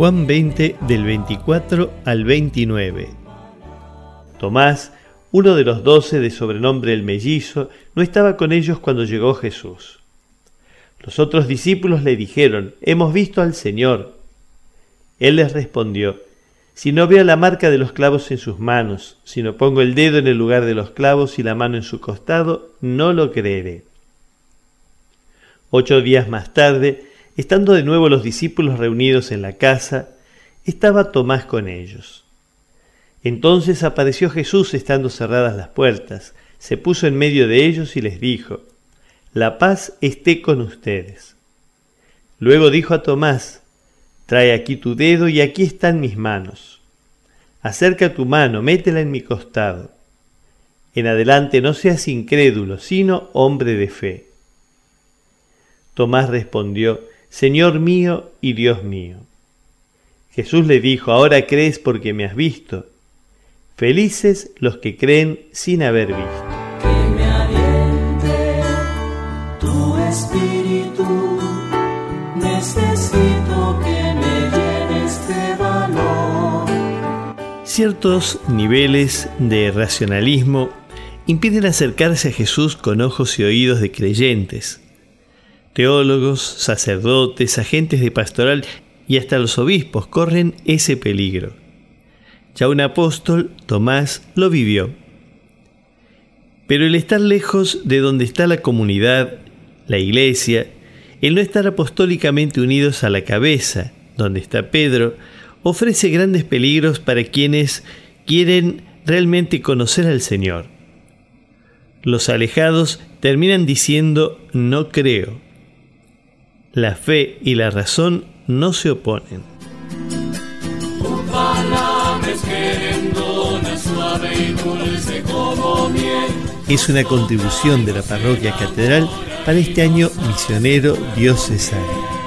Juan 20 del 24 al 29. Tomás, uno de los doce de sobrenombre el mellizo, no estaba con ellos cuando llegó Jesús. Los otros discípulos le dijeron, Hemos visto al Señor. Él les respondió, Si no veo la marca de los clavos en sus manos, si no pongo el dedo en el lugar de los clavos y la mano en su costado, no lo creeré. Ocho días más tarde, Estando de nuevo los discípulos reunidos en la casa, estaba Tomás con ellos. Entonces apareció Jesús estando cerradas las puertas, se puso en medio de ellos y les dijo, La paz esté con ustedes. Luego dijo a Tomás, Trae aquí tu dedo y aquí están mis manos. Acerca tu mano, métela en mi costado. En adelante no seas incrédulo, sino hombre de fe. Tomás respondió, Señor mío y Dios mío. Jesús le dijo, ahora crees porque me has visto. Felices los que creen sin haber visto. Que me aliente tu espíritu, necesito que me llenes de valor. Ciertos niveles de racionalismo impiden acercarse a Jesús con ojos y oídos de creyentes Teólogos, sacerdotes, agentes de pastoral y hasta los obispos corren ese peligro. Ya un apóstol, Tomás, lo vivió. Pero el estar lejos de donde está la comunidad, la iglesia, el no estar apostólicamente unidos a la cabeza, donde está Pedro, ofrece grandes peligros para quienes quieren realmente conocer al Señor. Los alejados terminan diciendo no creo la fe y la razón no se oponen. Es una contribución de la parroquia catedral para este año misionero diocesano.